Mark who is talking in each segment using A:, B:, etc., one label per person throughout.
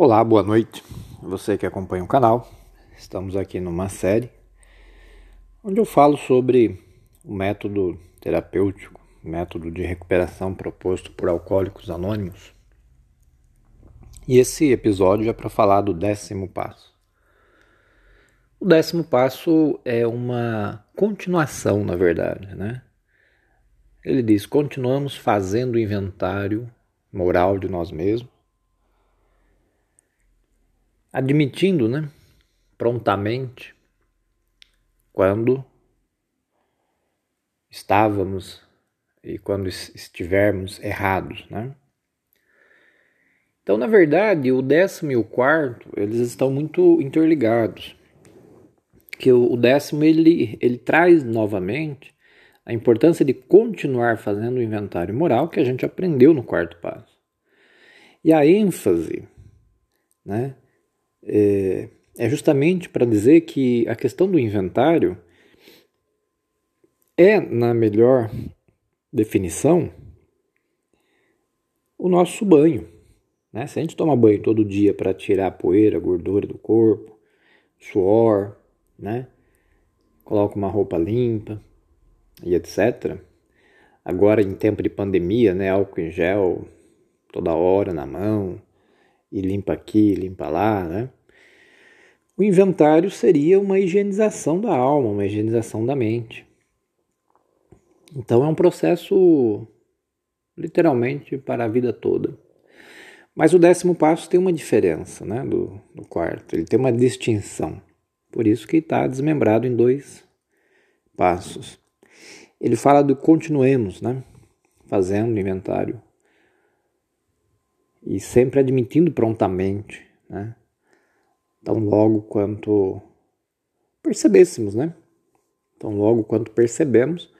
A: Olá, boa noite. Você que acompanha o canal. Estamos aqui numa série onde eu falo sobre o método terapêutico, método de recuperação proposto por alcoólicos anônimos. E esse episódio é para falar do décimo passo. O décimo passo é uma continuação, na verdade, né? Ele diz: continuamos fazendo o inventário moral de nós mesmos admitindo, né, prontamente, quando estávamos e quando estivermos errados, né? Então, na verdade, o décimo e o quarto, eles estão muito interligados. Que o décimo, ele, ele traz novamente a importância de continuar fazendo o inventário moral que a gente aprendeu no quarto passo. E a ênfase, né, é, é justamente para dizer que a questão do inventário é, na melhor definição, o nosso banho. Né? Se a gente toma banho todo dia para tirar a poeira, a gordura do corpo, suor, né? coloca uma roupa limpa e etc. Agora, em tempo de pandemia, né? álcool em gel toda hora na mão, e limpa aqui, limpa lá, né? O inventário seria uma higienização da alma, uma higienização da mente. Então é um processo literalmente para a vida toda. Mas o décimo passo tem uma diferença né, do, do quarto, ele tem uma distinção. Por isso que está desmembrado em dois passos. Ele fala do continuemos, né, fazendo inventário e sempre admitindo prontamente, né? Tão logo quanto percebêssemos, né? Tão logo quanto percebemos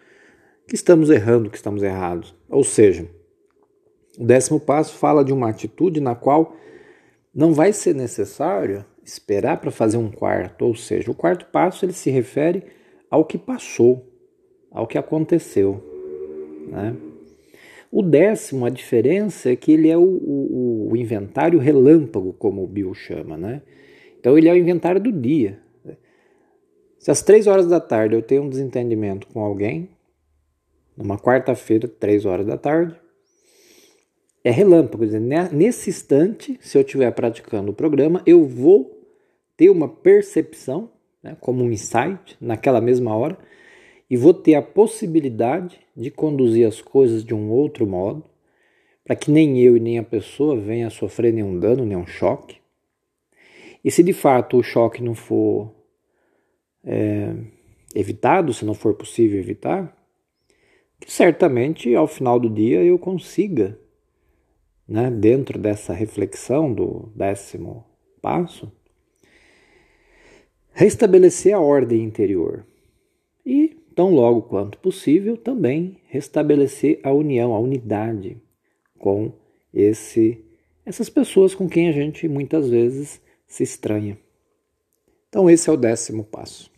A: que estamos errando, que estamos errados. Ou seja, o décimo passo fala de uma atitude na qual não vai ser necessário esperar para fazer um quarto, ou seja, o quarto passo ele se refere ao que passou, ao que aconteceu, né? O décimo, a diferença é que ele é o, o, o inventário relâmpago, como o Bill chama, né? Então ele é o inventário do dia. Se às três horas da tarde eu tenho um desentendimento com alguém, numa quarta-feira, três horas da tarde, é relâmpago. Dizer, nesse instante, se eu estiver praticando o programa, eu vou ter uma percepção, né, como um insight, naquela mesma hora, e vou ter a possibilidade de conduzir as coisas de um outro modo, para que nem eu e nem a pessoa venha a sofrer nenhum dano, nenhum choque. E se de fato o choque não for é, evitado, se não for possível evitar, que certamente ao final do dia eu consiga, né, dentro dessa reflexão do décimo passo, restabelecer a ordem interior e tão logo quanto possível, também restabelecer a união, a unidade com esse, essas pessoas com quem a gente muitas vezes se estranha. Então, esse é o décimo passo.